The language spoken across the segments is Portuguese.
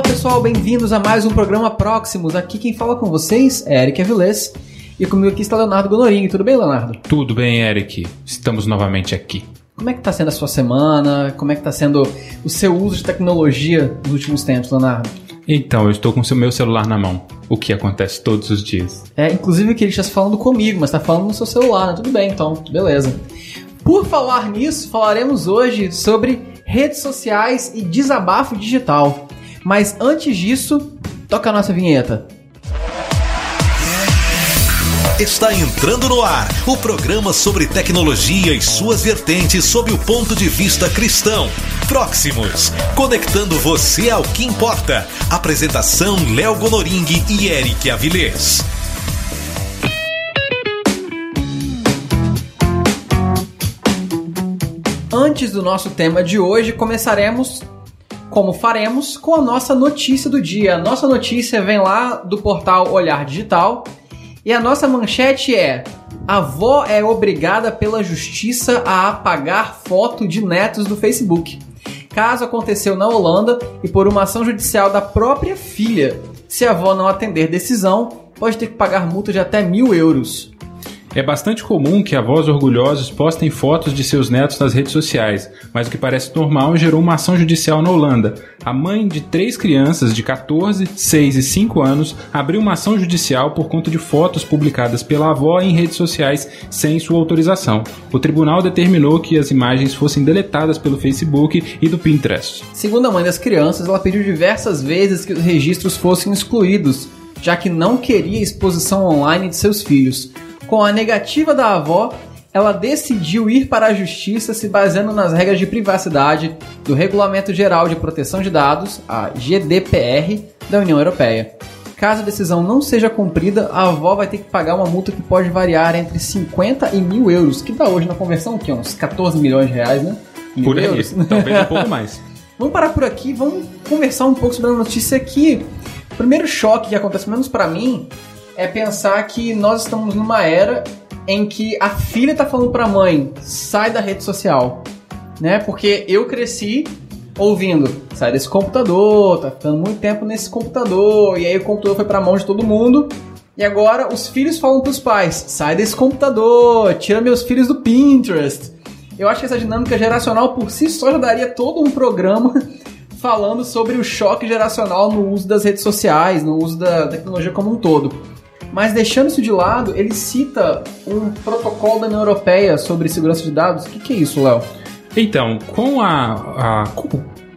Olá pessoal, bem-vindos a mais um programa Próximos. Aqui quem fala com vocês é Eric Avilés e comigo aqui está Leonardo Gonorini. Tudo bem, Leonardo? Tudo bem, Eric. Estamos novamente aqui. Como é que está sendo a sua semana? Como é que está sendo o seu uso de tecnologia nos últimos tempos, Leonardo? Então, eu estou com o meu celular na mão, o que acontece todos os dias. É, inclusive que ele está falando comigo, mas está falando no seu celular, né? Tudo bem, então, beleza. Por falar nisso, falaremos hoje sobre redes sociais e desabafo digital. Mas antes disso, toca a nossa vinheta. Está entrando no ar o programa sobre tecnologia e suas vertentes sob o ponto de vista cristão. Próximos, conectando você ao que importa. Apresentação Léo Gonoring e Eric Avilés. Antes do nosso tema de hoje, começaremos como faremos com a nossa notícia do dia. A nossa notícia vem lá do portal Olhar Digital e a nossa manchete é: avó é obrigada pela justiça a apagar foto de netos do Facebook. Caso aconteceu na Holanda e por uma ação judicial da própria filha. Se a avó não atender decisão, pode ter que pagar multa de até mil euros. É bastante comum que avós orgulhosos postem fotos de seus netos nas redes sociais, mas o que parece normal gerou uma ação judicial na Holanda. A mãe de três crianças de 14, 6 e 5 anos abriu uma ação judicial por conta de fotos publicadas pela avó em redes sociais sem sua autorização. O tribunal determinou que as imagens fossem deletadas pelo Facebook e do Pinterest. Segundo a mãe das crianças, ela pediu diversas vezes que os registros fossem excluídos, já que não queria exposição online de seus filhos. Com a negativa da avó, ela decidiu ir para a justiça se baseando nas regras de privacidade do Regulamento Geral de Proteção de Dados, a GDPR, da União Europeia. Caso a decisão não seja cumprida, a avó vai ter que pagar uma multa que pode variar entre 50 e mil euros, que dá hoje na conversão que uns 14 milhões de reais, né? Mil Por aí, euros. talvez um pouco mais. Vamos parar por aqui, vamos conversar um pouco sobre a notícia aqui. O primeiro choque que acontece, pelo menos para mim, é pensar que nós estamos numa era em que a filha tá falando pra mãe, sai da rede social, né? Porque eu cresci ouvindo, sai desse computador, tá ficando muito tempo nesse computador, e aí o computador foi pra mão de todo mundo. E agora os filhos falam pros pais, sai desse computador, tira meus filhos do Pinterest. Eu acho que essa dinâmica geracional por si só já daria todo um programa falando sobre o choque geracional no uso das redes sociais, no uso da tecnologia como um todo. Mas deixando isso de lado, ele cita um protocolo da União Europeia sobre segurança de dados. O que, que é isso, Léo? Então, com a, a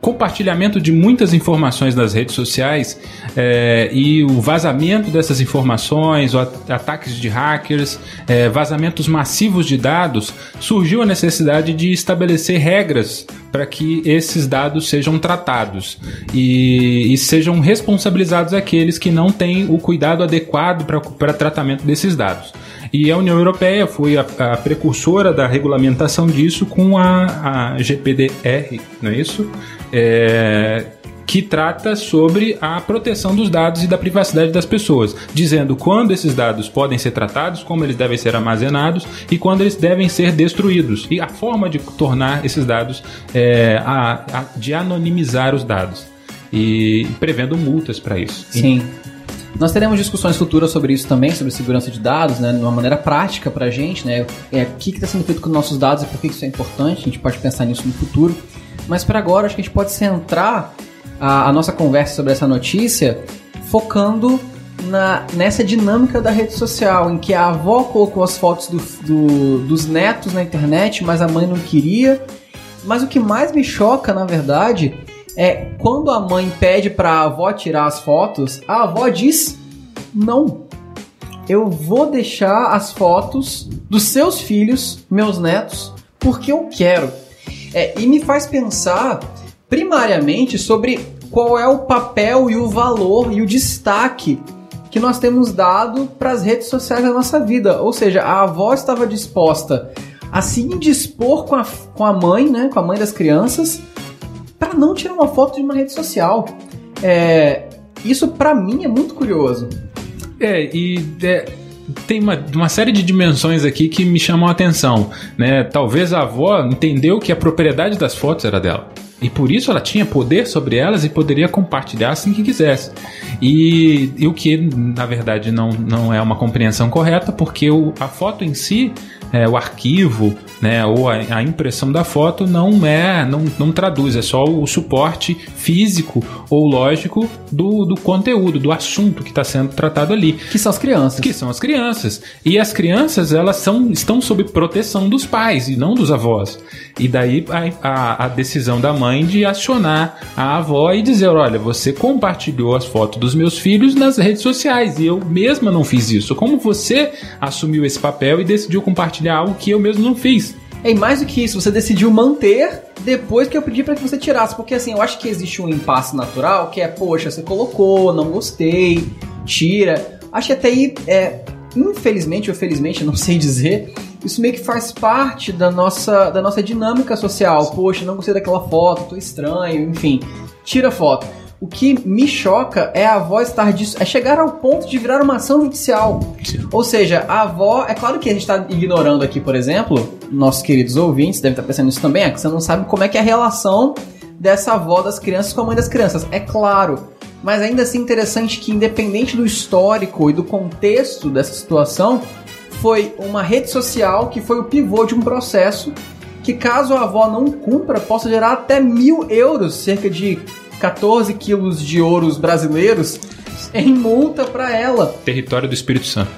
compartilhamento de muitas informações nas redes sociais é, e o vazamento dessas informações, ataques de hackers, é, vazamentos massivos de dados, surgiu a necessidade de estabelecer regras para que esses dados sejam tratados e, e sejam responsabilizados aqueles que não têm o cuidado adequado para tratamento desses dados. E a União Europeia foi a, a precursora da regulamentação disso com a, a GPDR, não é isso? É, que trata sobre a proteção dos dados e da privacidade das pessoas, dizendo quando esses dados podem ser tratados, como eles devem ser armazenados e quando eles devem ser destruídos e a forma de tornar esses dados, é, a- a- de anonimizar os dados e prevendo multas para isso. Sim. Nós teremos discussões futuras sobre isso também, sobre segurança de dados, né, de uma maneira prática pra gente, né, é, o que está sendo feito com os nossos dados e por que isso é importante, a gente pode pensar nisso no futuro. Mas para agora, acho que a gente pode centrar a, a nossa conversa sobre essa notícia focando na, nessa dinâmica da rede social, em que a avó colocou as fotos do- do- dos netos na internet, mas a mãe não queria. Mas o que mais me choca, na verdade, é quando a mãe pede pra avó tirar as fotos, a avó diz não. Eu vou deixar as fotos dos seus filhos, meus netos, porque eu quero. É, e me faz pensar primariamente sobre qual é o papel e o valor e o destaque que nós temos dado para as redes sociais da nossa vida. Ou seja, a avó estava disposta a se indispor com a, com a mãe, né, com a mãe das crianças, para não tirar uma foto de uma rede social. É, isso para mim é muito curioso. É, e é, tem uma, uma série de dimensões aqui que me chamam a atenção. Né? Talvez a avó entendeu que a propriedade das fotos era dela. E por isso ela tinha poder sobre elas e poderia compartilhar assim que quisesse. E, e o que, na verdade, não, não é uma compreensão correta, porque o, a foto em si é, o arquivo, né, ou a, a, impressão da foto não é, não, não traduz, é só o suporte físico ou lógico do, do conteúdo, do assunto que está sendo tratado ali. Que são as crianças. Que são as crianças. E as crianças, elas são, estão sob proteção dos pais e não dos avós. E daí a, a, a decisão da mãe de acionar a avó e dizer, olha, você compartilhou as fotos dos meus filhos nas redes sociais e eu mesma não fiz isso. Como você assumiu esse papel e decidiu compartilhar compartilhar algo que eu mesmo não fiz. E mais do que isso, você decidiu manter depois que eu pedi para que você tirasse. Porque assim, eu acho que existe um impasse natural que é, poxa, você colocou, não gostei, tira. Acho que até aí, é, infelizmente ou felizmente, não sei dizer, isso meio que faz parte da nossa, da nossa dinâmica social. Poxa, não gostei daquela foto, tô estranho, enfim, tira a foto. O que me choca é a avó estar disso, é chegar ao ponto de virar uma ação judicial. Sim. Ou seja, a avó, é claro que a gente está ignorando aqui, por exemplo, nossos queridos ouvintes devem estar pensando nisso também, é que você não sabe como é que é a relação dessa avó das crianças com a mãe das crianças. É claro, mas ainda assim interessante que independente do histórico e do contexto dessa situação, foi uma rede social que foi o pivô de um processo que caso a avó não cumpra, possa gerar até mil euros, cerca de 14 quilos de ouros brasileiros em multa para ela. Território do Espírito Santo.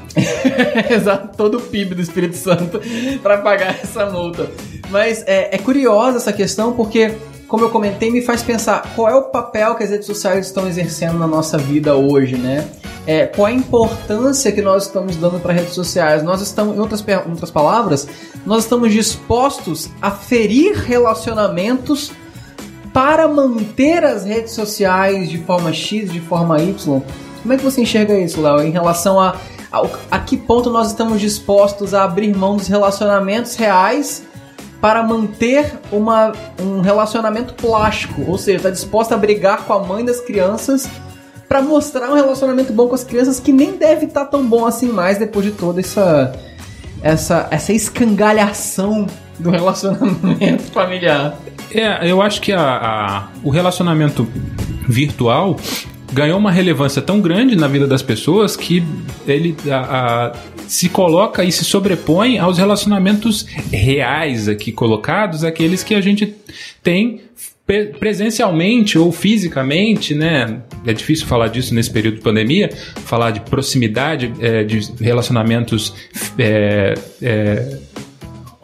Exato, todo o PIB do Espírito Santo para pagar essa multa. Mas é, é curiosa essa questão porque, como eu comentei, me faz pensar qual é o papel que as redes sociais estão exercendo na nossa vida hoje, né? É, qual a importância que nós estamos dando para redes sociais? Nós estamos, em outras, em outras palavras, nós estamos dispostos a ferir relacionamentos para manter as redes sociais de forma X, de forma Y. Como é que você enxerga isso, Léo, em relação a, a, a que ponto nós estamos dispostos a abrir mão dos relacionamentos reais para manter uma, um relacionamento plástico? Ou seja, está disposta a brigar com a mãe das crianças para mostrar um relacionamento bom com as crianças que nem deve estar tá tão bom assim mais depois de toda essa essa essa escangalhação do relacionamento familiar. É, eu acho que a, a, o relacionamento virtual ganhou uma relevância tão grande na vida das pessoas que ele a, a, se coloca e se sobrepõe aos relacionamentos reais aqui colocados, aqueles que a gente tem presencialmente ou fisicamente, né? É difícil falar disso nesse período de pandemia, falar de proximidade, é, de relacionamentos é, é,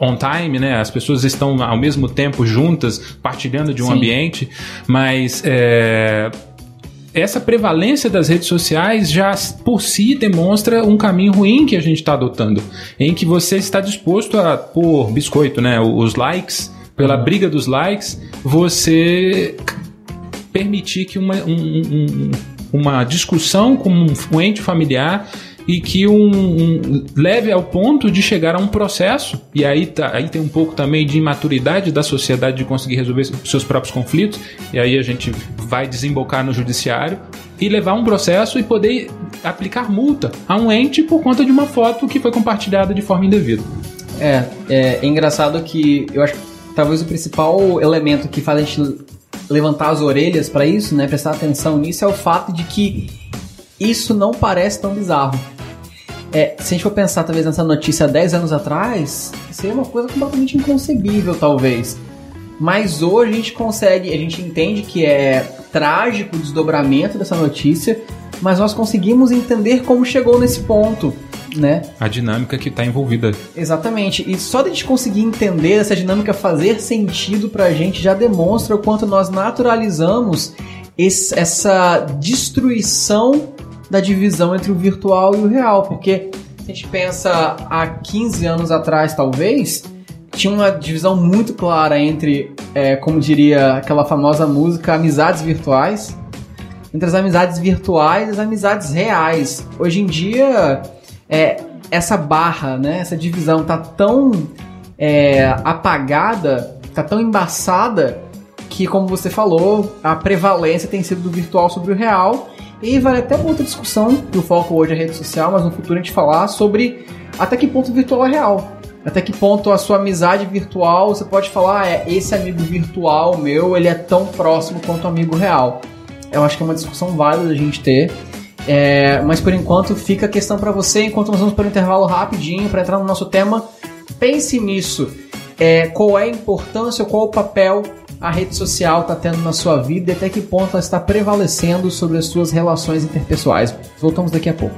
on time, né? As pessoas estão ao mesmo tempo juntas, partilhando de um Sim. ambiente, mas é, essa prevalência das redes sociais já por si demonstra um caminho ruim que a gente está adotando, em que você está disposto a pôr biscoito, né? Os likes, pela uhum. briga dos likes, você permitir que uma, um, um, uma discussão com um ente familiar e que um, um, leve ao ponto de chegar a um processo, e aí, tá, aí tem um pouco também de imaturidade da sociedade de conseguir resolver seus próprios conflitos, e aí a gente vai desembocar no judiciário e levar um processo e poder aplicar multa a um ente por conta de uma foto que foi compartilhada de forma indevida. É, é, é engraçado que eu acho que talvez o principal elemento que faz a gente levantar as orelhas para isso, né, prestar atenção nisso, é o fato de que isso não parece tão bizarro. É, se a gente for pensar talvez nessa notícia 10 anos atrás, seria uma coisa completamente inconcebível, talvez. Mas hoje a gente consegue, a gente entende que é trágico o desdobramento dessa notícia, mas nós conseguimos entender como chegou nesse ponto, né? A dinâmica que está envolvida. Exatamente. E só de a gente conseguir entender essa dinâmica fazer sentido para a gente já demonstra o quanto nós naturalizamos esse, essa destruição da divisão entre o virtual e o real, porque a gente pensa há 15 anos atrás, talvez, tinha uma divisão muito clara entre, é, como diria aquela famosa música, amizades virtuais, entre as amizades virtuais e as amizades reais. Hoje em dia, é, essa barra, né, essa divisão tá tão é, apagada, tá tão embaçada que, como você falou, a prevalência tem sido do virtual sobre o real e vale até uma outra discussão, que o foco hoje é rede social, mas no futuro a gente falar sobre até que ponto o virtual é real. Até que ponto a sua amizade virtual, você pode falar, ah, é, esse amigo virtual meu, ele é tão próximo quanto o amigo real. Eu acho que é uma discussão válida a gente ter. É, mas por enquanto fica a questão para você, enquanto nós vamos para o intervalo rapidinho para entrar no nosso tema. Pense nisso. É, qual é a importância, qual o papel a rede social está tendo na sua vida e até que ponto ela está prevalecendo sobre as suas relações interpessoais. Voltamos daqui a pouco.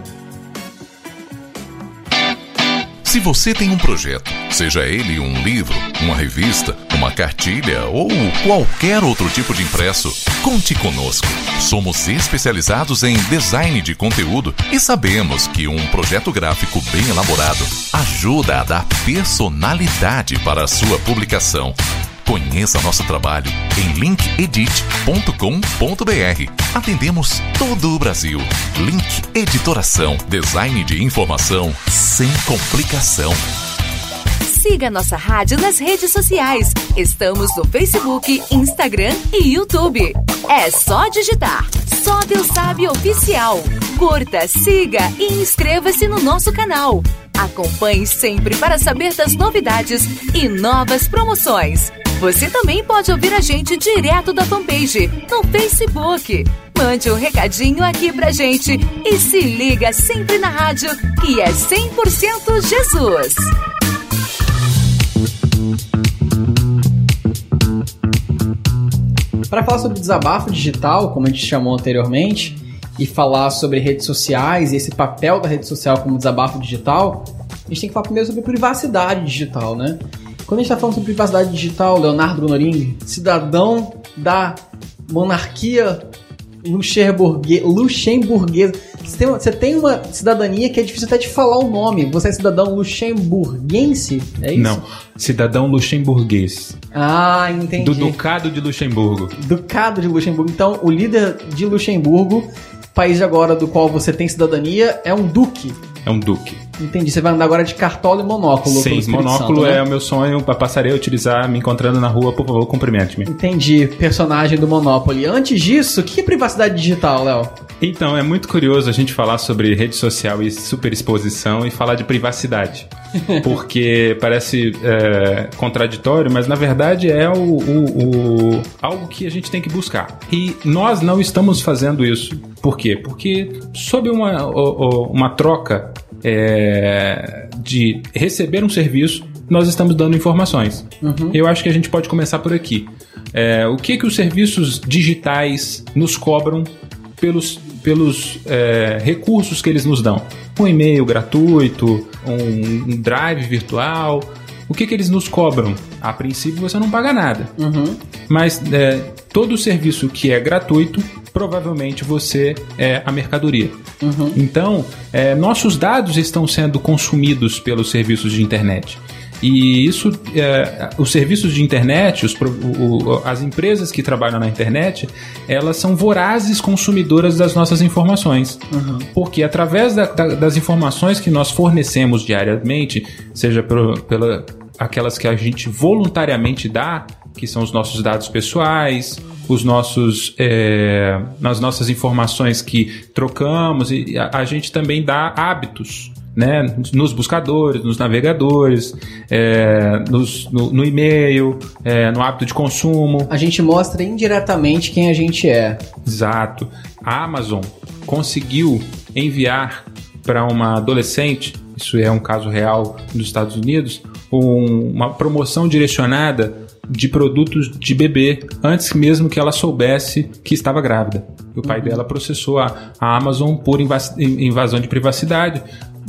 Se você tem um projeto, seja ele um livro, uma revista, uma cartilha ou qualquer outro tipo de impresso, conte conosco. Somos especializados em design de conteúdo e sabemos que um projeto gráfico bem elaborado ajuda a dar personalidade para a sua publicação. Conheça nosso trabalho em linkedit.com.br. Atendemos todo o Brasil. Link Editoração. Design de informação sem complicação. Siga nossa rádio nas redes sociais. Estamos no Facebook, Instagram e YouTube. É só digitar. Só Deus sabe oficial. Curta, siga e inscreva-se no nosso canal. Acompanhe sempre para saber das novidades e novas promoções. Você também pode ouvir a gente direto da fanpage no Facebook. Mande um recadinho aqui pra gente e se liga sempre na rádio, que é 100% Jesus. Para falar sobre desabafo digital, como a gente chamou anteriormente, e falar sobre redes sociais e esse papel da rede social como desabafo digital, a gente tem que falar primeiro sobre privacidade digital, né? Quando a gente está falando sobre privacidade digital, Leonardo Bonoring, cidadão da monarquia luxemburguesa, você tem, você tem uma cidadania que é difícil até de falar o nome. Você é cidadão luxemburguense? É isso? Não, cidadão luxemburguês. Ah, entendi. Do Ducado de Luxemburgo. Ducado de Luxemburgo. Então, o líder de Luxemburgo, país agora do qual você tem cidadania, é um duque. É um duque. Entendi. Você vai andar agora de cartola e monóculo. Sim, monóculo Santo, né? é o meu sonho. Passarei a utilizar me encontrando na rua. Por favor, cumprimente-me. Entendi. Personagem do Monopoly. Antes disso, o que é privacidade digital, Léo? Então, é muito curioso a gente falar sobre rede social e superexposição e falar de privacidade. Porque parece é, contraditório, mas na verdade é o, o, o, algo que a gente tem que buscar. E nós não estamos fazendo isso. Por quê? Porque sob uma, uma troca é, de receber um serviço, nós estamos dando informações. Uhum. Eu acho que a gente pode começar por aqui. É, o que que os serviços digitais nos cobram pelos, pelos é, recursos que eles nos dão? Um e-mail gratuito, um, um drive virtual. O que, que eles nos cobram? A princípio você não paga nada. Uhum. Mas é, todo serviço que é gratuito, provavelmente você é a mercadoria. Uhum. Então, é, nossos dados estão sendo consumidos pelos serviços de internet. E isso, é, os serviços de internet, os, o, as empresas que trabalham na internet, elas são vorazes consumidoras das nossas informações. Uhum. Porque através da, da, das informações que nós fornecemos diariamente, seja pelo, pela, aquelas que a gente voluntariamente dá, que são os nossos dados pessoais, os nossos, é, nas nossas informações que trocamos, e a, a gente também dá hábitos. Né, nos buscadores, nos navegadores, é, nos, no, no e-mail, é, no hábito de consumo. A gente mostra indiretamente quem a gente é. Exato. A Amazon conseguiu enviar para uma adolescente, isso é um caso real nos Estados Unidos, um, uma promoção direcionada de produtos de bebê antes mesmo que ela soubesse que estava grávida. O pai uhum. dela processou a, a Amazon por invasão de privacidade,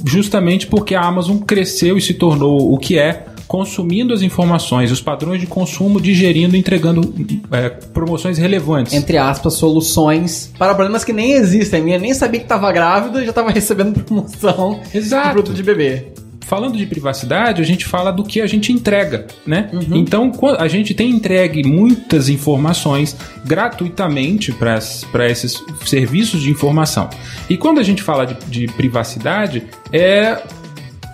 justamente porque a Amazon cresceu e se tornou o que é, consumindo as informações, os padrões de consumo, digerindo, entregando é, promoções relevantes. Entre aspas, soluções para problemas que nem existem. A minha nem sabia que estava grávida e já estava recebendo promoção Exato. de produto de bebê falando de privacidade, a gente fala do que a gente entrega, né? Uhum. Então, a gente tem entregue muitas informações gratuitamente para esses serviços de informação. E quando a gente fala de, de privacidade, é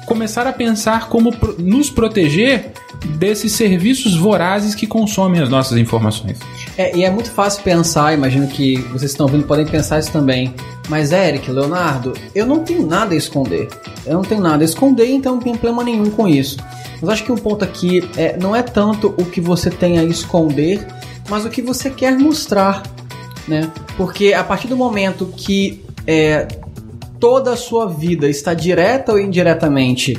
começar a pensar como nos proteger desses serviços vorazes que consomem as nossas informações. É, e é muito fácil pensar, imagino que vocês estão ouvindo podem pensar isso também. Mas Eric, Leonardo, eu não tenho nada a esconder. Eu não tenho nada a esconder, então não tenho problema nenhum com isso. Mas acho que um ponto aqui é, não é tanto o que você tem a esconder, mas o que você quer mostrar, né? Porque a partir do momento que é, toda a sua vida está direta ou indiretamente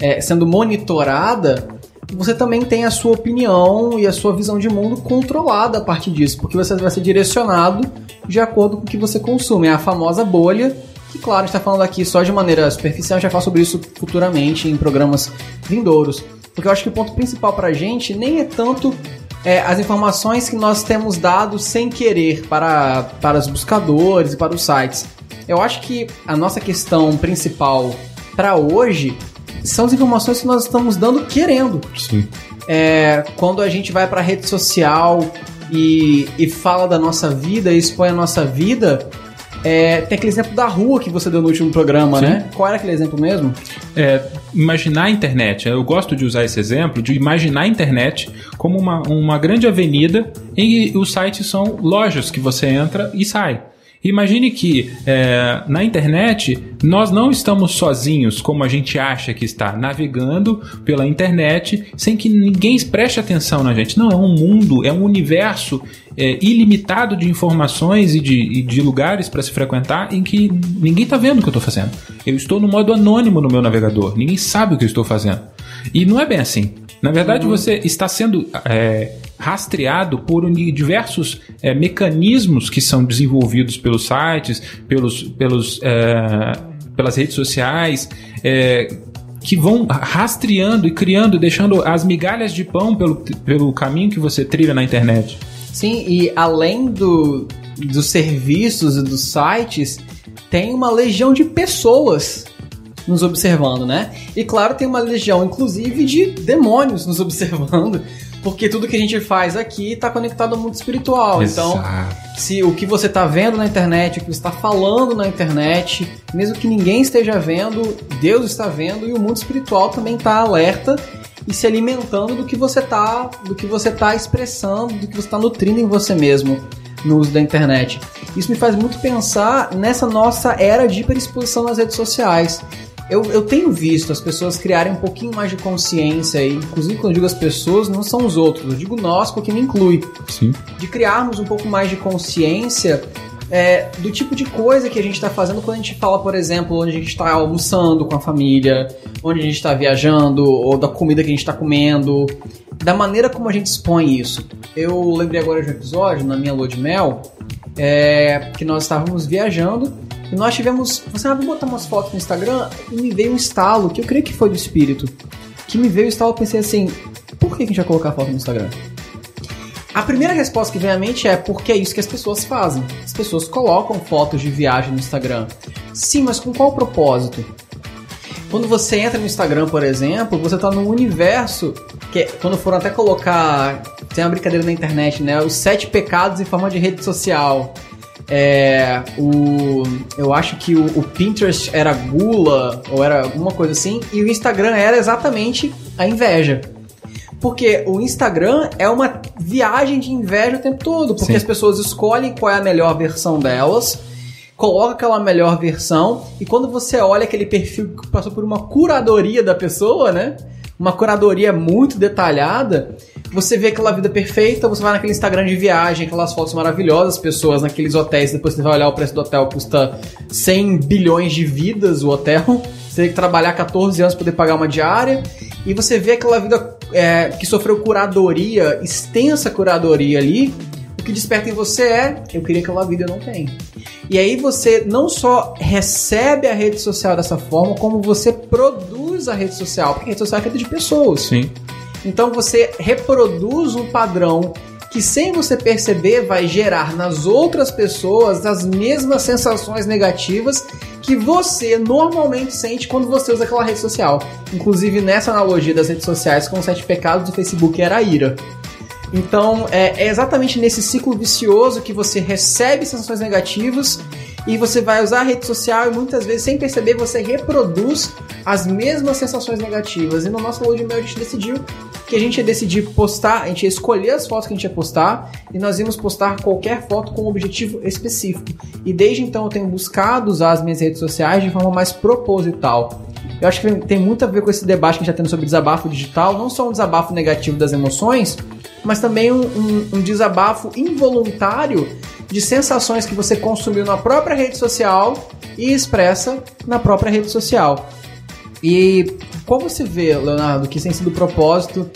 é, sendo monitorada, você também tem a sua opinião e a sua visão de mundo controlada a partir disso, porque você vai ser direcionado de acordo com o que você consome. É a famosa bolha, que claro, a gente está falando aqui só de maneira superficial, a gente sobre isso futuramente em programas vindouros. Porque eu acho que o ponto principal para a gente nem é tanto é, as informações que nós temos dado sem querer para, para os buscadores e para os sites. Eu acho que a nossa questão principal para hoje são as informações que nós estamos dando querendo. Sim. É, quando a gente vai para rede social e, e fala da nossa vida e expõe a nossa vida, é, tem aquele exemplo da rua que você deu no último programa, Sim. né? Qual era aquele exemplo mesmo? É, imaginar a internet. Eu gosto de usar esse exemplo de imaginar a internet como uma, uma grande avenida em que os sites são lojas que você entra e sai. Imagine que é, na internet nós não estamos sozinhos como a gente acha que está, navegando pela internet sem que ninguém preste atenção na gente. Não, é um mundo, é um universo é, ilimitado de informações e de, e de lugares para se frequentar em que ninguém está vendo o que eu estou fazendo. Eu estou no modo anônimo no meu navegador, ninguém sabe o que eu estou fazendo. E não é bem assim. Na verdade, você está sendo é, rastreado por diversos é, mecanismos que são desenvolvidos pelos sites, pelos, pelos, é, pelas redes sociais, é, que vão rastreando e criando, deixando as migalhas de pão pelo, pelo caminho que você trilha na internet. Sim, e além do, dos serviços e dos sites, tem uma legião de pessoas nos observando, né? E claro, tem uma legião, inclusive, de demônios nos observando, porque tudo que a gente faz aqui está conectado ao mundo espiritual. Então, Exato. se o que você está vendo na internet, o que você está falando na internet, mesmo que ninguém esteja vendo, Deus está vendo e o mundo espiritual também está alerta e se alimentando do que você está, do que você tá expressando, do que você está nutrindo em você mesmo no uso da internet. Isso me faz muito pensar nessa nossa era de hiperexposição nas redes sociais. Eu, eu tenho visto as pessoas criarem um pouquinho mais de consciência, e inclusive quando eu digo as pessoas, não são os outros, eu digo nós, porque me inclui. Sim. De criarmos um pouco mais de consciência é, do tipo de coisa que a gente está fazendo quando a gente fala, por exemplo, onde a gente está almoçando com a família, onde a gente está viajando, ou da comida que a gente está comendo, da maneira como a gente expõe isso. Eu lembrei agora de um episódio, na minha lua de mel, é, que nós estávamos viajando e nós tivemos. Você ah, vou botar umas fotos no Instagram e me veio um estalo, que eu creio que foi do espírito. Que me veio o estalo, eu pensei assim: por que a gente vai colocar foto no Instagram? A primeira resposta que vem à mente é porque é isso que as pessoas fazem. As pessoas colocam fotos de viagem no Instagram. Sim, mas com qual propósito? Quando você entra no Instagram, por exemplo, você está num universo que é, quando foram até colocar, tem uma brincadeira na internet, né? Os sete pecados em forma de rede social. É, o, eu acho que o, o Pinterest era gula ou era alguma coisa assim, e o Instagram era exatamente a inveja. Porque o Instagram é uma viagem de inveja o tempo todo, porque Sim. as pessoas escolhem qual é a melhor versão delas, colocam aquela melhor versão, e quando você olha aquele perfil que passou por uma curadoria da pessoa, né? Uma curadoria muito detalhada, você vê aquela vida perfeita, você vai naquele Instagram de viagem, aquelas fotos maravilhosas, pessoas naqueles hotéis, depois você vai olhar o preço do hotel, custa 100 bilhões de vidas o hotel. Você tem que trabalhar 14 anos para poder pagar uma diária. E você vê aquela vida é, que sofreu curadoria, extensa curadoria ali. O que desperta em você é: eu queria aquela vida, eu não tenho. E aí você não só recebe a rede social dessa forma, como você produz a rede social, porque a rede social é feita de pessoas. Sim. Então você reproduz um padrão que sem você perceber vai gerar nas outras pessoas as mesmas sensações negativas que você normalmente sente quando você usa aquela rede social. Inclusive nessa analogia das redes sociais com os sete pecados do Facebook era a ira. Então é, é exatamente nesse ciclo vicioso que você recebe sensações negativas e você vai usar a rede social e muitas vezes sem perceber você reproduz as mesmas sensações negativas. E no nosso lua de mel a gente decidiu que a gente ia decidir postar, a gente ia escolher as fotos que a gente ia postar e nós íamos postar qualquer foto com um objetivo específico. E desde então eu tenho buscado usar as minhas redes sociais de forma mais proposital. eu acho que tem muito a ver com esse debate que a gente está tendo sobre desabafo digital, não só um desabafo negativo das emoções, mas também um, um, um desabafo involuntário de sensações que você consumiu na própria rede social e expressa na própria rede social. E como você vê, Leonardo, que tem sido o propósito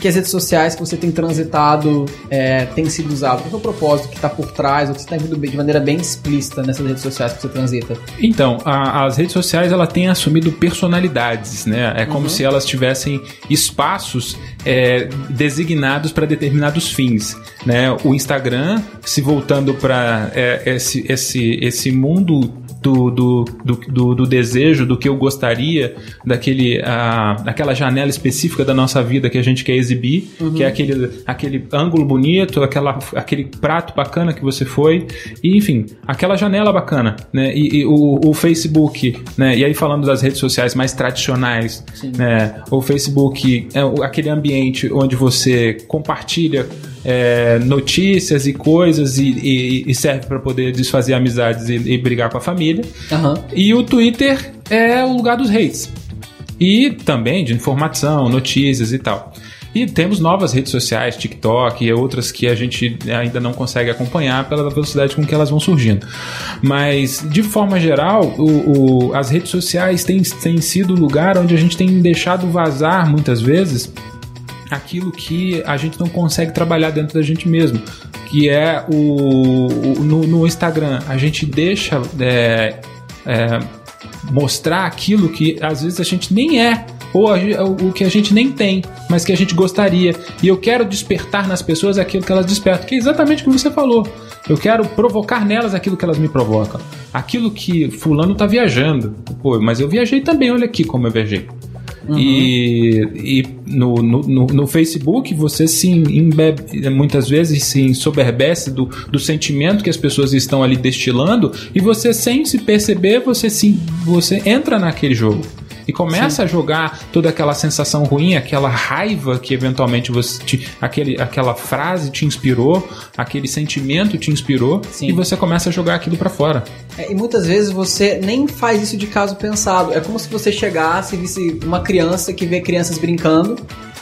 que as redes sociais que você tem transitado é, têm sido usadas? Qual é o propósito que está por trás, ou que você está vindo de maneira bem explícita nessas redes sociais que você transita? Então, a, as redes sociais ela têm assumido personalidades, né? É como uhum. se elas tivessem espaços é, designados para determinados fins, né? O Instagram, se voltando para é, esse, esse, esse mundo do, do, do, do, desejo, do que eu gostaria, daquele, a, aquela janela específica da nossa vida que a gente quer exibir, uhum. que é aquele, aquele ângulo bonito, aquela, aquele prato bacana que você foi, e enfim, aquela janela bacana, né? E, e o, o, Facebook, né? E aí falando das redes sociais mais tradicionais, Sim. né? O Facebook é aquele ambiente onde você compartilha é, notícias e coisas e, e, e serve para poder desfazer amizades e, e, brigar com a família. Uhum. E o Twitter é o lugar dos reis. E também de informação, notícias e tal. E temos novas redes sociais, TikTok e outras que a gente ainda não consegue acompanhar pela velocidade com que elas vão surgindo. Mas, de forma geral, o, o, as redes sociais têm, têm sido o lugar onde a gente tem deixado vazar muitas vezes aquilo que a gente não consegue trabalhar dentro da gente mesmo, que é o, o no, no, Instagram a gente deixa é, é, mostrar aquilo que às vezes a gente nem é ou a, o que a gente nem tem, mas que a gente gostaria. E eu quero despertar nas pessoas aquilo que elas despertam, que é exatamente o que você falou. Eu quero provocar nelas aquilo que elas me provocam. Aquilo que fulano tá viajando. Pô, mas eu viajei também, olha aqui como eu viajei. Uhum. E, e no, no, no, Facebook você se embebe, muitas vezes se ensoberbece do, do sentimento que as pessoas estão ali destilando e você sem se perceber você, se, você entra naquele jogo e começa Sim. a jogar toda aquela sensação ruim, aquela raiva que eventualmente você te, aquele, aquela frase te inspirou, aquele sentimento te inspirou Sim. e você começa a jogar aquilo para fora. É, e muitas vezes você nem faz isso de caso pensado. É como se você chegasse e visse uma criança que vê crianças brincando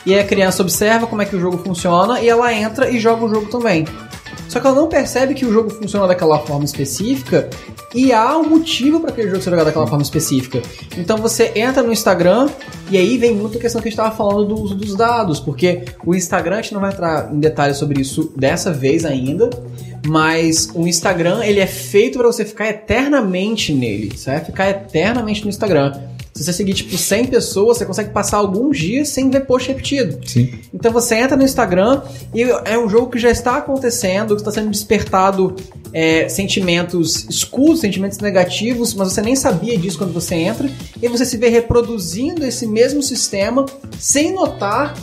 e aí a criança observa como é que o jogo funciona e ela entra e joga o jogo também. Só que ela não percebe que o jogo funciona daquela forma específica e há um motivo para aquele jogo ser jogado daquela forma específica. Então você entra no Instagram e aí vem muita questão que a gente estava falando do uso dos dados, porque o Instagram, a gente não vai entrar em detalhes sobre isso dessa vez ainda, mas o Instagram ele é feito para você ficar eternamente nele. Você vai ficar eternamente no Instagram. Se você seguir, tipo, 100 pessoas, você consegue passar alguns dias sem ver post repetido. Sim. Então você entra no Instagram e é um jogo que já está acontecendo, que está sendo despertado é, sentimentos escuros, sentimentos negativos, mas você nem sabia disso quando você entra, e você se vê reproduzindo esse mesmo sistema sem notar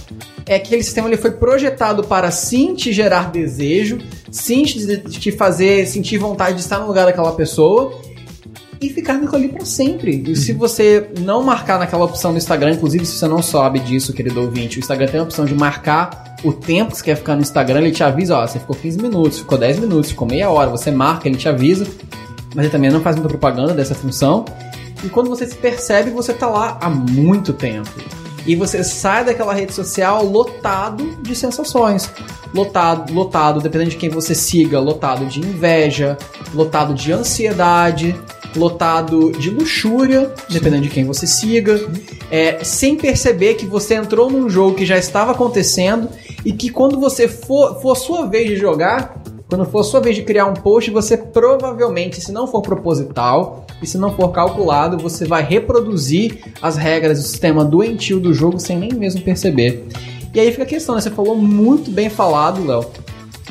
é que aquele sistema ele foi projetado para sim te gerar desejo, sim te, te fazer sentir vontade de estar no lugar daquela pessoa e ficar naquilo ali para sempre. E se você não marcar naquela opção no Instagram, inclusive se você não sabe disso, querido ouvinte, o Instagram tem a opção de marcar o tempo que você quer ficar no Instagram, ele te avisa, ó, você ficou 15 minutos, ficou 10 minutos, ficou meia hora, você marca, ele te avisa, mas ele também não faz muita propaganda dessa função. E quando você se percebe, você tá lá há muito tempo. E você sai daquela rede social lotado de sensações. Lotado, lotado, dependendo de quem você siga, lotado de inveja, lotado de ansiedade, lotado de luxúria, dependendo de quem você siga, é, sem perceber que você entrou num jogo que já estava acontecendo e que quando você for, for sua vez de jogar, quando for sua vez de criar um post, você provavelmente, se não for proposital e se não for calculado, você vai reproduzir as regras do sistema doentio do jogo sem nem mesmo perceber. E aí fica a questão, né? Você falou muito bem falado, Léo,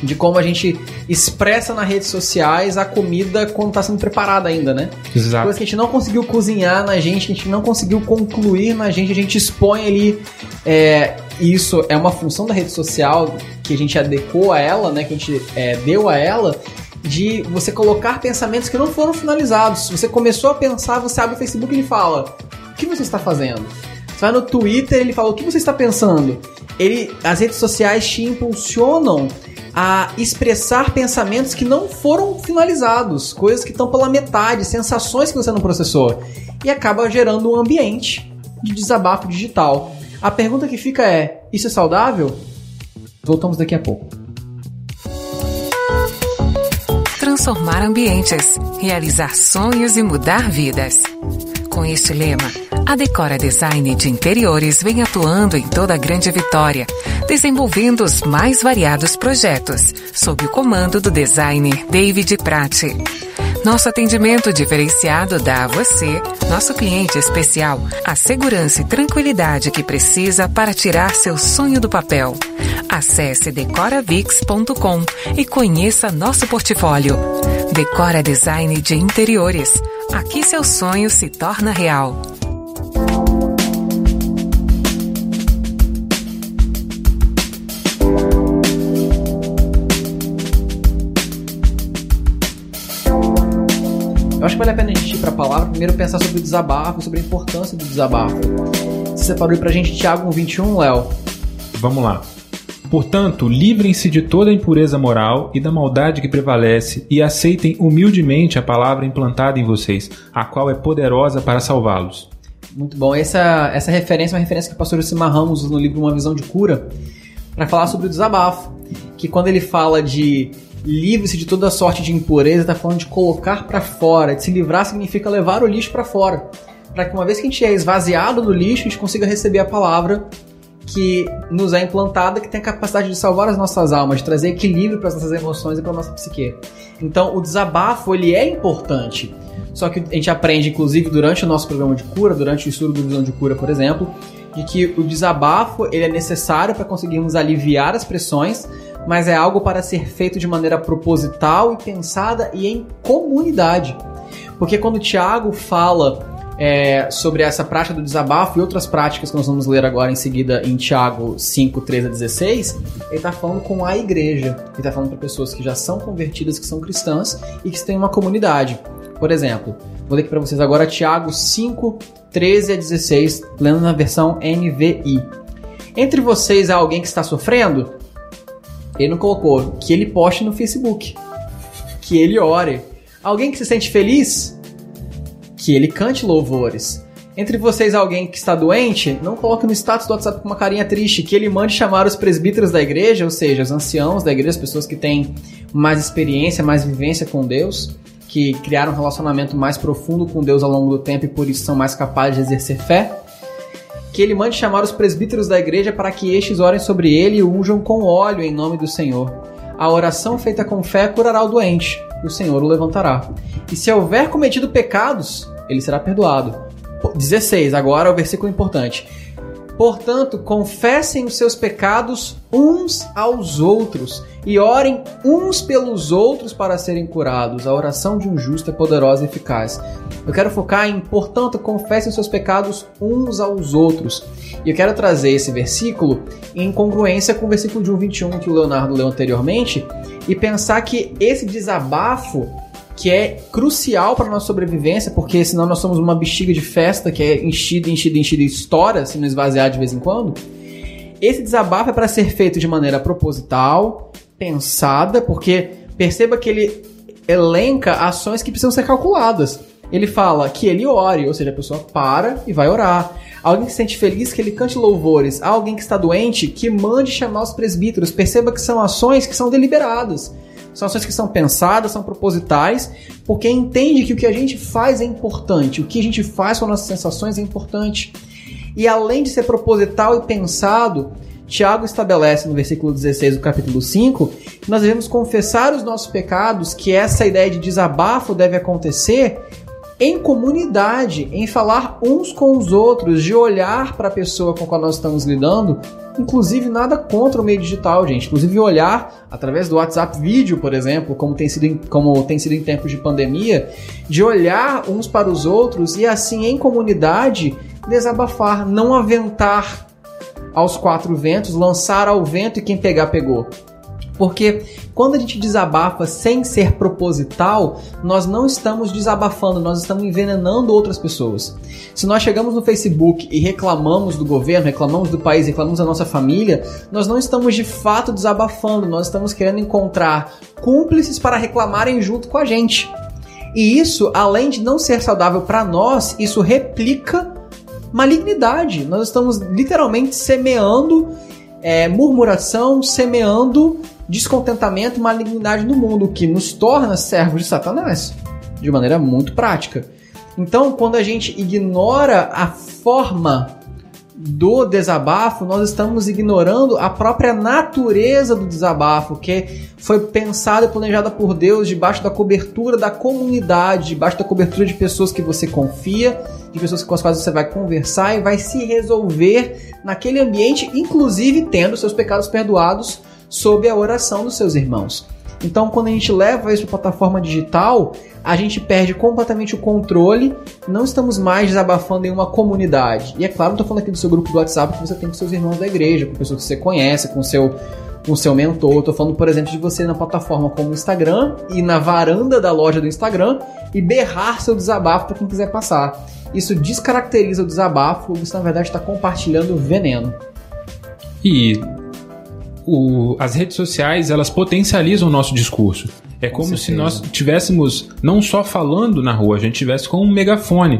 de como a gente expressa nas redes sociais a comida quando está sendo preparada ainda, né? Exato. Coisa que a gente não conseguiu cozinhar na gente, que a gente não conseguiu concluir na gente, a gente expõe ali. É, isso é uma função da rede social que a gente adequou a ela, né? Que a gente é, deu a ela de você colocar pensamentos que não foram finalizados. Se você começou a pensar, você abre o Facebook e ele fala: O que você está fazendo? Você vai no Twitter ele fala: O que você está pensando? Ele, as redes sociais te impulsionam a expressar pensamentos que não foram finalizados, coisas que estão pela metade, sensações que você não processou. E acaba gerando um ambiente de desabafo digital. A pergunta que fica é: isso é saudável? Voltamos daqui a pouco. Transformar ambientes, realizar sonhos e mudar vidas. Com este lema, a Decora Design de Interiores vem atuando em toda a Grande Vitória, desenvolvendo os mais variados projetos, sob o comando do designer David Prati. Nosso atendimento diferenciado dá a você, nosso cliente especial, a segurança e tranquilidade que precisa para tirar seu sonho do papel. Acesse decoravix.com e conheça nosso portfólio. Decora Design de Interiores. Aqui seu sonho se torna real. Eu acho que vale a pena a gente ir para a palavra, primeiro pensar sobre o desabafo, sobre a importância do desabafo. Você separou aí pra gente Tiago 1,21, Léo? Vamos lá. Portanto, livrem-se de toda impureza moral e da maldade que prevalece e aceitem humildemente a palavra implantada em vocês, a qual é poderosa para salvá-los. Muito bom. Essa, essa referência é uma referência que o pastor Simar Ramos usa no livro Uma Visão de Cura para falar sobre o desabafo. Que quando ele fala de livre-se de toda sorte de impureza, está falando de colocar para fora. De se livrar significa levar o lixo para fora. Para que uma vez que a gente é esvaziado do lixo, a gente consiga receber a palavra que nos é implantada, que tem a capacidade de salvar as nossas almas, de trazer equilíbrio para as nossas emoções e para a nossa psique. Então, o desabafo ele é importante. Só que a gente aprende, inclusive, durante o nosso programa de cura, durante o estudo do Visão de Cura, por exemplo, de que o desabafo ele é necessário para conseguirmos aliviar as pressões, mas é algo para ser feito de maneira proposital e pensada e em comunidade. Porque quando Tiago fala é, sobre essa prática do desabafo e outras práticas que nós vamos ler agora em seguida em Tiago 5, 13 a 16, ele está falando com a igreja. Ele está falando para pessoas que já são convertidas, que são cristãs e que têm uma comunidade. Por exemplo, vou ler aqui para vocês agora Tiago 5, 13 a 16, lendo na versão NVI. Entre vocês há alguém que está sofrendo? Ele não colocou que ele poste no Facebook, que ele ore. Alguém que se sente feliz? Que ele cante louvores. Entre vocês alguém que está doente, não coloque no status do WhatsApp com uma carinha triste, que ele mande chamar os presbíteros da igreja, ou seja, os anciãos da igreja, as pessoas que têm mais experiência, mais vivência com Deus, que criaram um relacionamento mais profundo com Deus ao longo do tempo e por isso são mais capazes de exercer fé que ele mande chamar os presbíteros da igreja para que estes orem sobre ele e unjam com óleo em nome do Senhor. A oração feita com fé curará o doente, e o Senhor o levantará. E se houver cometido pecados, ele será perdoado. 16, agora é o versículo importante. Portanto, confessem os seus pecados uns aos outros e orem uns pelos outros para serem curados. A oração de um justo é poderosa e eficaz. Eu quero focar em, portanto, confessem seus pecados uns aos outros. E eu quero trazer esse versículo em congruência com o versículo de 1, 21 que o Leonardo leu anteriormente e pensar que esse desabafo que é crucial para nossa sobrevivência, porque senão nós somos uma bexiga de festa que é enchida, enchida, enchida e estoura se não esvaziar de vez em quando. Esse desabafo é para ser feito de maneira proposital, pensada, porque perceba que ele elenca ações que precisam ser calculadas. Ele fala que ele ore, ou seja, a pessoa para e vai orar. Alguém que se sente feliz, que ele cante louvores. Alguém que está doente, que mande chamar os presbíteros. Perceba que são ações que são deliberadas. São ações que são pensadas, são propositais, porque entende que o que a gente faz é importante, o que a gente faz com nossas sensações é importante. E além de ser proposital e pensado, Tiago estabelece no versículo 16 do capítulo 5 que nós devemos confessar os nossos pecados, que essa ideia de desabafo deve acontecer em comunidade, em falar uns com os outros, de olhar para a pessoa com a qual nós estamos lidando. Inclusive, nada contra o meio digital, gente. Inclusive, olhar através do WhatsApp vídeo, por exemplo, como tem sido em, como tem sido em tempos de pandemia, de olhar uns para os outros e assim, em comunidade, desabafar, não aventar aos quatro ventos, lançar ao vento e quem pegar, pegou. Porque quando a gente desabafa sem ser proposital, nós não estamos desabafando, nós estamos envenenando outras pessoas. Se nós chegamos no Facebook e reclamamos do governo, reclamamos do país, reclamamos da nossa família, nós não estamos de fato desabafando, nós estamos querendo encontrar cúmplices para reclamarem junto com a gente. E isso, além de não ser saudável para nós, isso replica malignidade. Nós estamos literalmente semeando é, murmuração, semeando descontentamento malignidade no mundo, o que nos torna servos de Satanás, de maneira muito prática. Então, quando a gente ignora a forma do desabafo, nós estamos ignorando a própria natureza do desabafo, que foi pensada e planejada por Deus debaixo da cobertura da comunidade, debaixo da cobertura de pessoas que você confia, de pessoas com as quais você vai conversar e vai se resolver naquele ambiente, inclusive tendo seus pecados perdoados sob a oração dos seus irmãos. Então, quando a gente leva isso para plataforma digital, a gente perde completamente o controle, não estamos mais desabafando em uma comunidade. E é claro, não estou falando aqui do seu grupo do WhatsApp que você tem com seus irmãos da igreja, com pessoas que você conhece, com seu com seu mentor. Estou falando, por exemplo, de você na plataforma como o Instagram e na varanda da loja do Instagram e berrar seu desabafo para quem quiser passar. Isso descaracteriza o desabafo, você na verdade está compartilhando veneno. E o, as redes sociais elas potencializam o nosso discurso. É como se nós tivéssemos não só falando na rua, a gente tivesse com um megafone,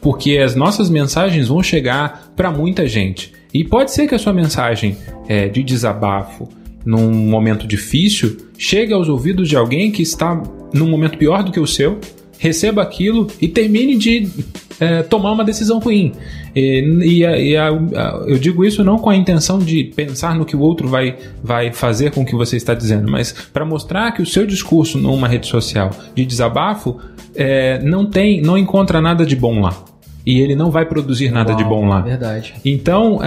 porque as nossas mensagens vão chegar para muita gente. E pode ser que a sua mensagem é, de desabafo num momento difícil chegue aos ouvidos de alguém que está num momento pior do que o seu, receba aquilo e termine de é, tomar uma decisão ruim. E, e, a, e a, a, eu digo isso não com a intenção de pensar no que o outro vai, vai fazer com o que você está dizendo, mas para mostrar que o seu discurso numa rede social de desabafo é, não tem, não encontra nada de bom lá. E ele não vai produzir nada Uau, de bom lá. Verdade. Então,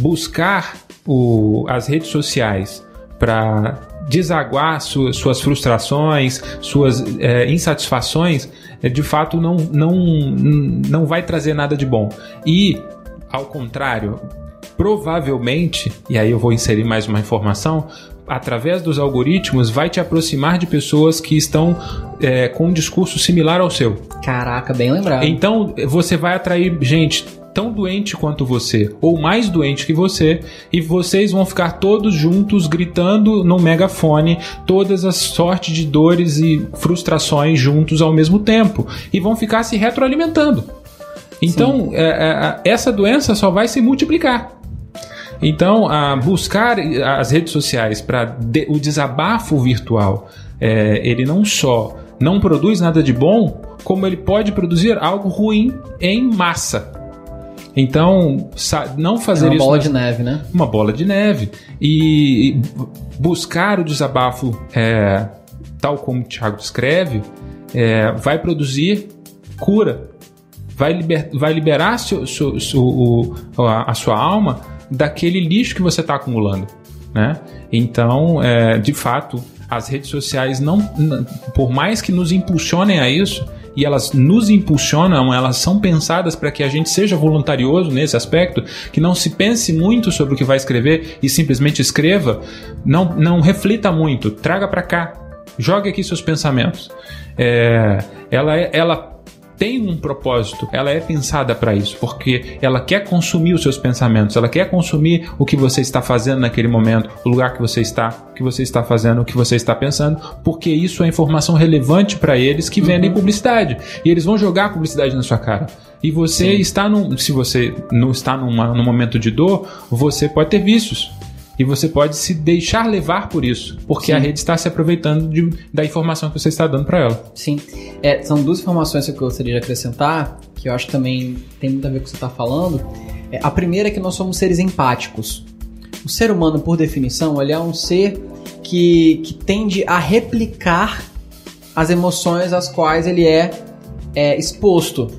buscar o, as redes sociais para desaguar su, suas frustrações, suas é, insatisfações, é, de fato não, não, não vai trazer nada de bom. E, ao contrário, provavelmente, e aí eu vou inserir mais uma informação, através dos algoritmos vai te aproximar de pessoas que estão é, com um discurso similar ao seu. Caraca, bem lembrado. Então você vai atrair gente tão doente quanto você, ou mais doente que você, e vocês vão ficar todos juntos gritando no megafone todas as sortes de dores e frustrações juntos ao mesmo tempo, e vão ficar se retroalimentando. Então, é, é, essa doença só vai se multiplicar. Então, a buscar as redes sociais para de, o desabafo virtual, é, ele não só não produz nada de bom, como ele pode produzir algo ruim em massa. Então, não fazer é uma isso. Uma bola de neve, né? Uma bola de neve. E buscar o desabafo, é, tal como o Thiago descreve, é, vai produzir cura. Vai, liber, vai liberar seu, seu, seu, o, a, a sua alma daquele lixo que você está acumulando. Né? Então, é, de fato, as redes sociais não, por mais que nos impulsionem a isso, e elas nos impulsionam, elas são pensadas para que a gente seja voluntarioso nesse aspecto, que não se pense muito sobre o que vai escrever e simplesmente escreva, não, não reflita muito, traga para cá, jogue aqui seus pensamentos. É, ela, é, ela tem um propósito, ela é pensada para isso, porque ela quer consumir os seus pensamentos, ela quer consumir o que você está fazendo naquele momento, o lugar que você está, o que você está fazendo, o que você está pensando, porque isso é informação relevante para eles que vendem uhum. publicidade. E eles vão jogar publicidade na sua cara. E você Sim. está num. Se você não está numa, num momento de dor, você pode ter vícios e você pode se deixar levar por isso, porque Sim. a rede está se aproveitando de, da informação que você está dando para ela. Sim. É, são duas informações que eu gostaria de acrescentar, que eu acho que também tem muito a ver com o que você está falando. É, a primeira é que nós somos seres empáticos. O ser humano, por definição, ele é um ser que, que tende a replicar as emoções às quais ele é, é exposto.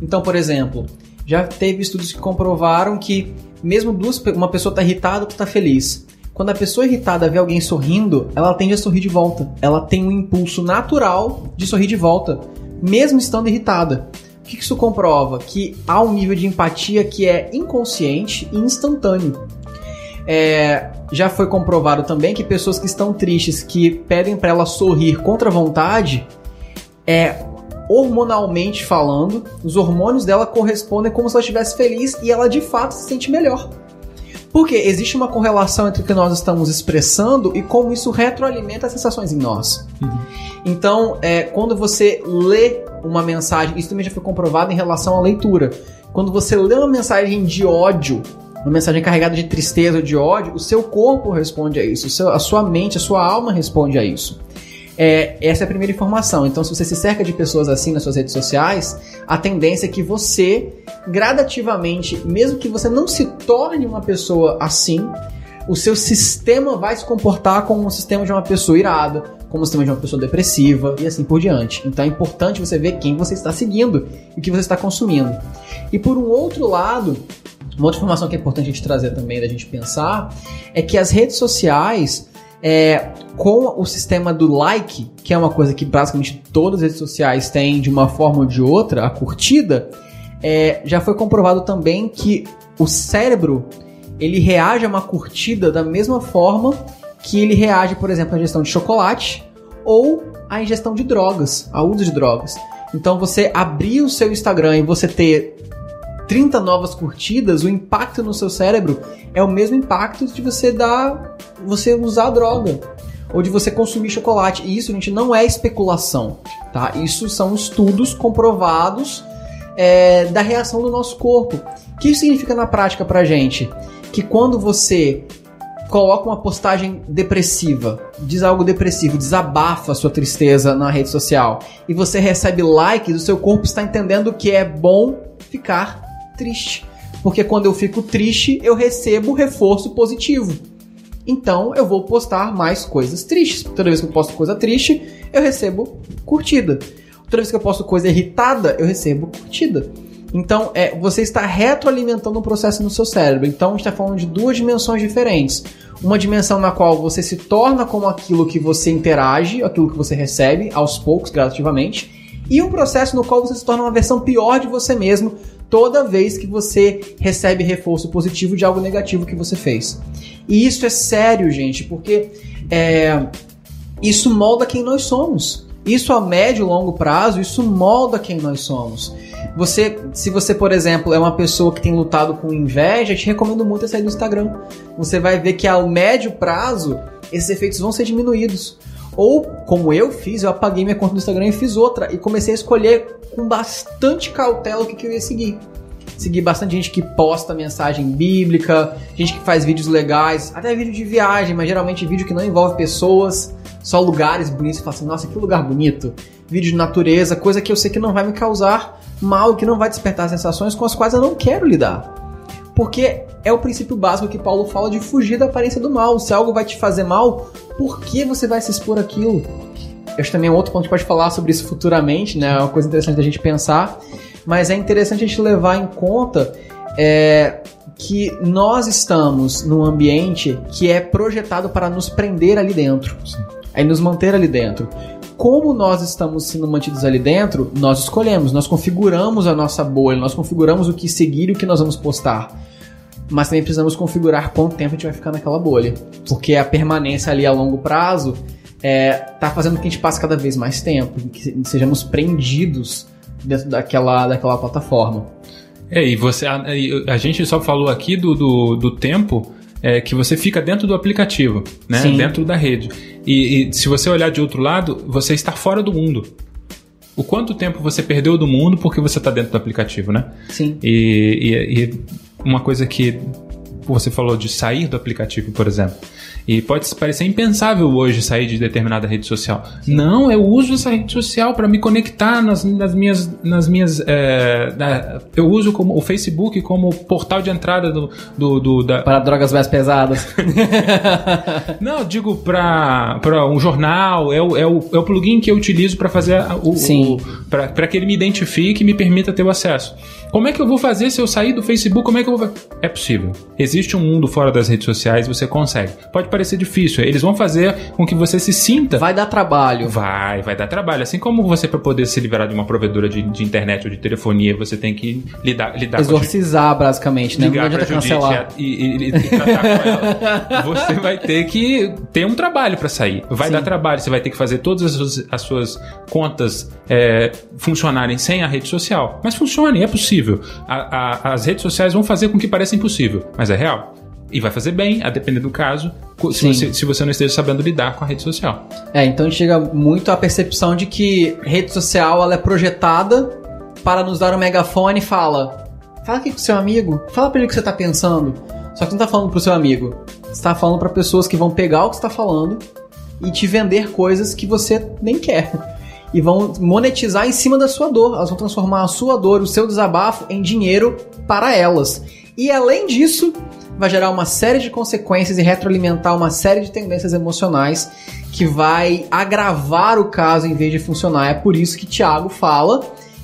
Então, por exemplo, já teve estudos que comprovaram que mesmo duas, uma pessoa tá irritada, ou tá feliz. Quando a pessoa irritada vê alguém sorrindo, ela tende a sorrir de volta. Ela tem um impulso natural de sorrir de volta, mesmo estando irritada. O que isso comprova? Que há um nível de empatia que é inconsciente e instantâneo. É, já foi comprovado também que pessoas que estão tristes, que pedem para ela sorrir contra a vontade, é, hormonalmente falando, os hormônios dela correspondem como se ela estivesse feliz e ela de fato se sente melhor. Porque existe uma correlação entre o que nós estamos expressando e como isso retroalimenta as sensações em nós. Uhum. Então, é, quando você lê uma mensagem, isso também já foi comprovado em relação à leitura. Quando você lê uma mensagem de ódio, uma mensagem carregada de tristeza ou de ódio, o seu corpo responde a isso, a sua mente, a sua alma responde a isso. É, essa é a primeira informação. Então, se você se cerca de pessoas assim nas suas redes sociais, a tendência é que você, gradativamente, mesmo que você não se torne uma pessoa assim, o seu sistema vai se comportar como um sistema de uma pessoa irada, como um sistema de uma pessoa depressiva e assim por diante. Então é importante você ver quem você está seguindo e o que você está consumindo. E por um outro lado, uma outra informação que é importante a gente trazer também, da gente pensar, é que as redes sociais, é, com o sistema do like, que é uma coisa que basicamente todas as redes sociais têm de uma forma ou de outra, a curtida, é, já foi comprovado também que o cérebro ele reage a uma curtida da mesma forma que ele reage, por exemplo, à ingestão de chocolate ou à ingestão de drogas, ao uso de drogas. Então você abrir o seu Instagram e você ter 30 novas curtidas, o impacto no seu cérebro é o mesmo impacto de você dar, você usar droga ou de você consumir chocolate. E isso, gente, não é especulação, tá? Isso são estudos comprovados é, da reação do nosso corpo. O que isso significa na prática pra gente? Que quando você coloca uma postagem depressiva, diz algo depressivo, desabafa a sua tristeza na rede social e você recebe likes, o seu corpo está entendendo que é bom ficar triste. Porque quando eu fico triste, eu recebo reforço positivo. Então eu vou postar mais coisas tristes. Toda vez que eu posto coisa triste, eu recebo curtida. Toda vez que eu posto coisa irritada, eu recebo curtida. Então, é, você está retroalimentando um processo no seu cérebro. Então, a gente está falando de duas dimensões diferentes. Uma dimensão na qual você se torna como aquilo que você interage, aquilo que você recebe, aos poucos, gradativamente. E um processo no qual você se torna uma versão pior de você mesmo, toda vez que você recebe reforço positivo de algo negativo que você fez. E isso é sério, gente, porque é, isso molda quem nós somos. Isso a médio e longo prazo, isso molda quem nós somos. Você, se você, por exemplo, é uma pessoa que tem lutado com inveja, te recomendo muito sair do Instagram. Você vai ver que a médio prazo esses efeitos vão ser diminuídos. Ou, como eu fiz, eu apaguei minha conta do Instagram e fiz outra. E comecei a escolher com bastante cautela o que, que eu ia seguir. Segui bastante gente que posta mensagem bíblica, gente que faz vídeos legais, até vídeo de viagem, mas geralmente vídeo que não envolve pessoas, só lugares bonitos. Você fala assim, nossa, que lugar bonito. Vídeo de natureza, coisa que eu sei que não vai me causar mal que não vai despertar sensações com as quais eu não quero lidar. Porque é o princípio básico que Paulo fala de fugir da aparência do mal. Se algo vai te fazer mal, por que você vai se expor aquilo? Acho também é um outro ponto que pode falar sobre isso futuramente, né? É uma coisa interessante da gente pensar. Mas é interessante a gente levar em conta é, que nós estamos num ambiente que é projetado para nos prender ali dentro. Sim. Aí nos manter ali dentro. Como nós estamos sendo mantidos ali dentro, nós escolhemos, nós configuramos a nossa bolha, nós configuramos o que seguir e o que nós vamos postar mas também precisamos configurar quanto tempo a gente vai ficar naquela bolha. Porque a permanência ali a longo prazo é, tá fazendo com que a gente passe cada vez mais tempo, que sejamos prendidos dentro daquela, daquela plataforma. É, e você, a, a gente só falou aqui do, do, do tempo é, que você fica dentro do aplicativo, né? Sim. dentro da rede. E, e se você olhar de outro lado, você está fora do mundo o quanto tempo você perdeu do mundo porque você está dentro do aplicativo, né? Sim. E, e, e, uma coisa que você falou de sair do aplicativo, por exemplo. E pode parecer impensável hoje sair de determinada rede social. Sim. Não, eu uso essa rede social para me conectar nas, nas minhas. Nas minhas é, da, eu uso como o Facebook como portal de entrada do. do, do da... Para drogas mais pesadas. Não, digo para um jornal, é o, é, o, é o plugin que eu utilizo para fazer o. Sim. Para que ele me identifique e me permita ter o acesso. Como é que eu vou fazer se eu sair do Facebook? Como é que eu vou. É possível. Existe um mundo fora das redes sociais, você consegue. Pode parecer difícil. Eles vão fazer com que você se sinta. Vai dar trabalho. Vai, vai dar trabalho. Assim como você, para poder se livrar de uma provedora de, de, internet ou de telefonia, você tem que lidar, lidar Exorcizar, com a, basicamente, né? Não adianta cancelar. E, e, e, tratar com ela. Você vai ter que ter um trabalho para sair. Vai Sim. dar trabalho. Você vai ter que fazer todas as suas, as suas contas é, funcionarem sem a rede social. Mas funcione, é possível. A, a, as redes sociais vão fazer com que pareça impossível, mas é real. e vai fazer bem, a depender do caso, se você, se você não esteja sabendo lidar com a rede social. É, então chega muito a percepção de que rede social ela é projetada para nos dar um megafone e fala: fala aqui com seu amigo, fala pra ele o que você tá pensando. Só que você não tá falando pro seu amigo, você tá falando pra pessoas que vão pegar o que você tá falando e te vender coisas que você nem quer. E vão monetizar em cima da sua dor. Elas vão transformar a sua dor, o seu desabafo, em dinheiro para elas. E além disso, vai gerar uma série de consequências e retroalimentar uma série de tendências emocionais que vai agravar o caso em vez de funcionar. É por isso que Tiago fala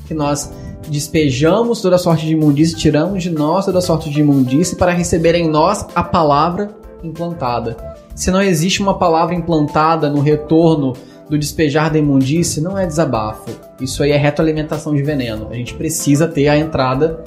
que nós despejamos toda sorte de imundície, tiramos de nós toda sorte de imundície para receber em nós a palavra implantada. Se não existe uma palavra implantada no retorno do despejar da imundície, não é desabafo. Isso aí é retroalimentação de veneno. A gente precisa ter a entrada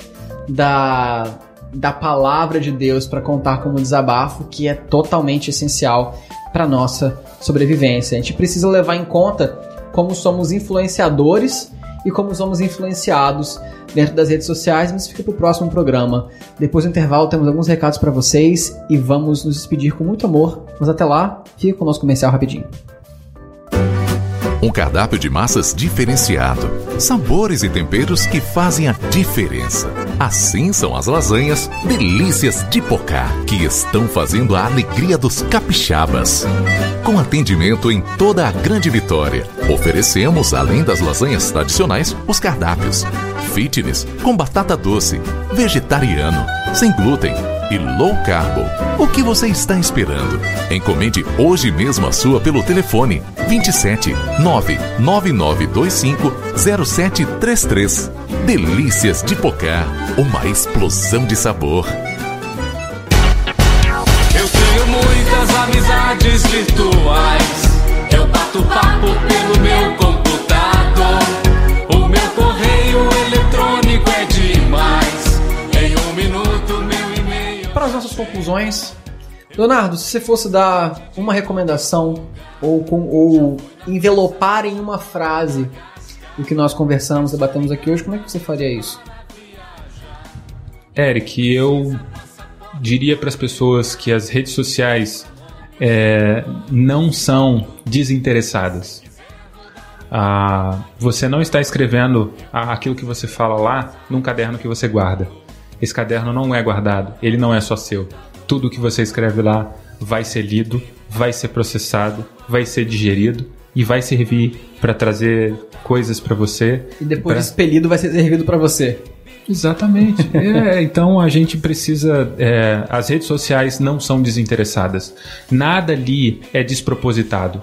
da, da palavra de Deus para contar como desabafo, que é totalmente essencial para nossa sobrevivência. A gente precisa levar em conta como somos influenciadores e como somos influenciados dentro das redes sociais, mas fica para o próximo programa. Depois do intervalo temos alguns recados para vocês e vamos nos despedir com muito amor. Mas até lá, fica com o nosso comercial rapidinho. Um cardápio de massas diferenciado, sabores e temperos que fazem a diferença. Assim são as lasanhas Delícias de Pocá, que estão fazendo a alegria dos capixabas. Com atendimento em toda a Grande Vitória, oferecemos, além das lasanhas tradicionais, os cardápios fitness com batata doce, vegetariano, sem glúten e low carbo. O que você está esperando? Encomende hoje mesmo a sua pelo telefone 27 99925 0733. Delícias de Pocá, uma explosão de sabor. Eu tenho muitas amizades virtuais. Eu bato papo pelo meu computador. O meu correio eletrônico é demais. Em um minuto, meu e-mail. Para as nossas conclusões, Leonardo, se você fosse dar uma recomendação ou, com, ou envelopar em uma frase o que nós conversamos, debatemos aqui hoje, como é que você faria isso? Eric, eu diria para as pessoas que as redes sociais é, não são desinteressadas. Ah, você não está escrevendo a- aquilo que você fala lá num caderno que você guarda. Esse caderno não é guardado, ele não é só seu. Tudo que você escreve lá vai ser lido, vai ser processado, vai ser digerido e vai servir para trazer coisas para você. E depois pra- expelido vai ser servido para você. Exatamente. É, então a gente precisa. é, as redes sociais não são desinteressadas. Nada ali é despropositado.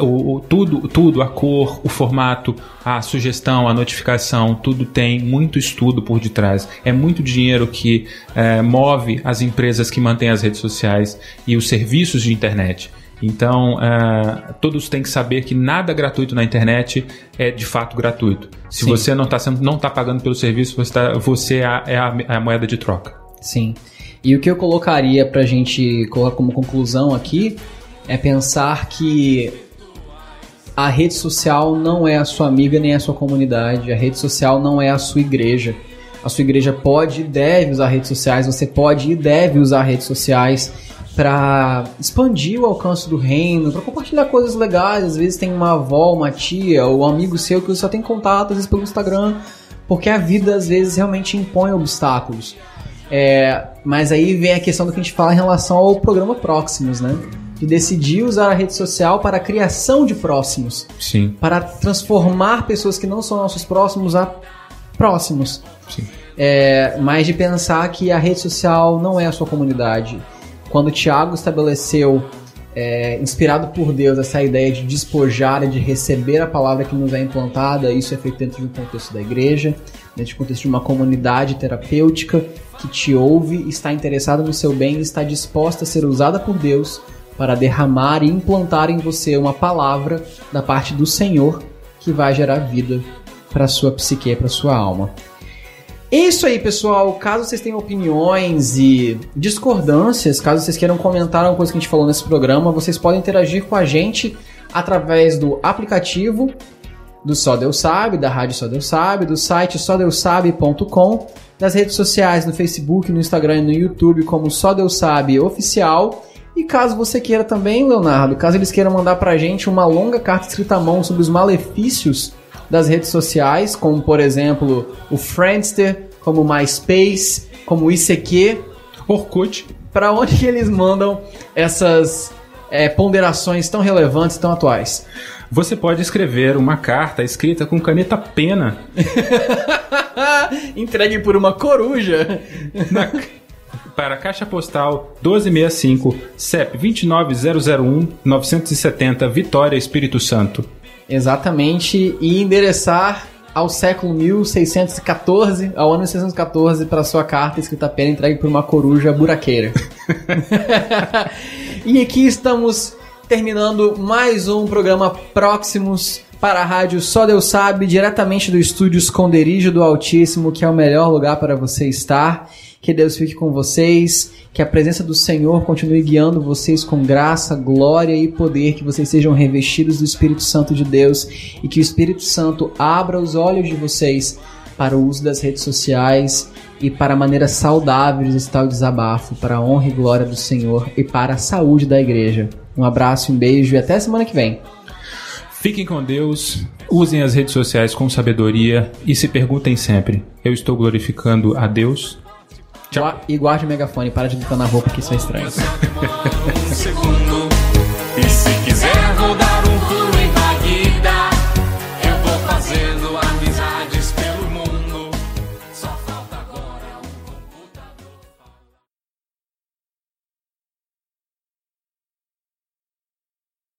O, o- tudo, tudo, a cor, o formato, a sugestão, a notificação, tudo tem muito estudo por detrás. É muito dinheiro que é, move as empresas que mantêm as redes sociais e os serviços de internet. Então, é, todos têm que saber que nada gratuito na internet é de fato gratuito. Se Sim. você não está não tá pagando pelo serviço, você, tá- você é, a, é a- é a moeda de troca. Sim. E o que eu colocaria pra gente colocar como conclusão aqui é pensar que a rede social não é a sua amiga nem a sua comunidade, a rede social não é a sua igreja. A sua igreja pode e deve usar redes sociais, você pode e deve usar redes sociais para expandir o alcance do reino, para compartilhar coisas legais. Às vezes tem uma avó, uma tia ou um amigo seu que você só tem contato, às vezes pelo Instagram, porque a vida às vezes realmente impõe obstáculos. É, mas aí vem a questão do que a gente fala em relação ao programa Próximos, né? De decidir usar a rede social para a criação de próximos, Sim, para transformar pessoas que não são nossos próximos a próximos. sim. É, mas de pensar que a rede social não é a sua comunidade. Quando Tiago estabeleceu, é, inspirado por Deus, essa ideia de despojar e de receber a palavra que nos é implantada, isso é feito dentro de um contexto da igreja, dentro do contexto de uma comunidade terapêutica que te ouve, está interessada no seu bem está disposta a ser usada por Deus para derramar e implantar em você uma palavra da parte do Senhor que vai gerar vida para sua psique, para sua alma. É Isso aí, pessoal. Caso vocês tenham opiniões e discordâncias, caso vocês queiram comentar alguma coisa que a gente falou nesse programa, vocês podem interagir com a gente através do aplicativo do Só Deus Sabe, da Rádio Só Deus Sabe, do site sódeusabe.com, das redes sociais, no Facebook, no Instagram e no YouTube, como Só Deus Sabe Oficial. E caso você queira também, Leonardo, caso eles queiram mandar pra gente uma longa carta escrita à mão sobre os malefícios das redes sociais, como por exemplo o Friendster, como o MySpace, como o ICQ, Orkut. para onde eles mandam essas é, ponderações tão relevantes, tão atuais? Você pode escrever uma carta escrita com caneta pena Entregue por uma coruja. na- para a Caixa Postal 1265, CEP 29001 970, Vitória, Espírito Santo. Exatamente, e endereçar ao século 1614, ao ano 1614, para sua carta escrita a pena entregue por uma coruja buraqueira. e aqui estamos terminando mais um programa Próximos para a rádio Só Deus Sabe, diretamente do estúdio Esconderijo do Altíssimo, que é o melhor lugar para você estar. Que Deus fique com vocês, que a presença do Senhor continue guiando vocês com graça, glória e poder, que vocês sejam revestidos do Espírito Santo de Deus e que o Espírito Santo abra os olhos de vocês para o uso das redes sociais e para maneiras saudáveis desse tal desabafo, para a honra e glória do Senhor e para a saúde da igreja. Um abraço, um beijo e até semana que vem. Fiquem com Deus, usem as redes sociais com sabedoria e se perguntem sempre: eu estou glorificando a Deus? Gua- E guarde o megafone, para de gritar na roupa que isso é estranho. um segundo. E se quiser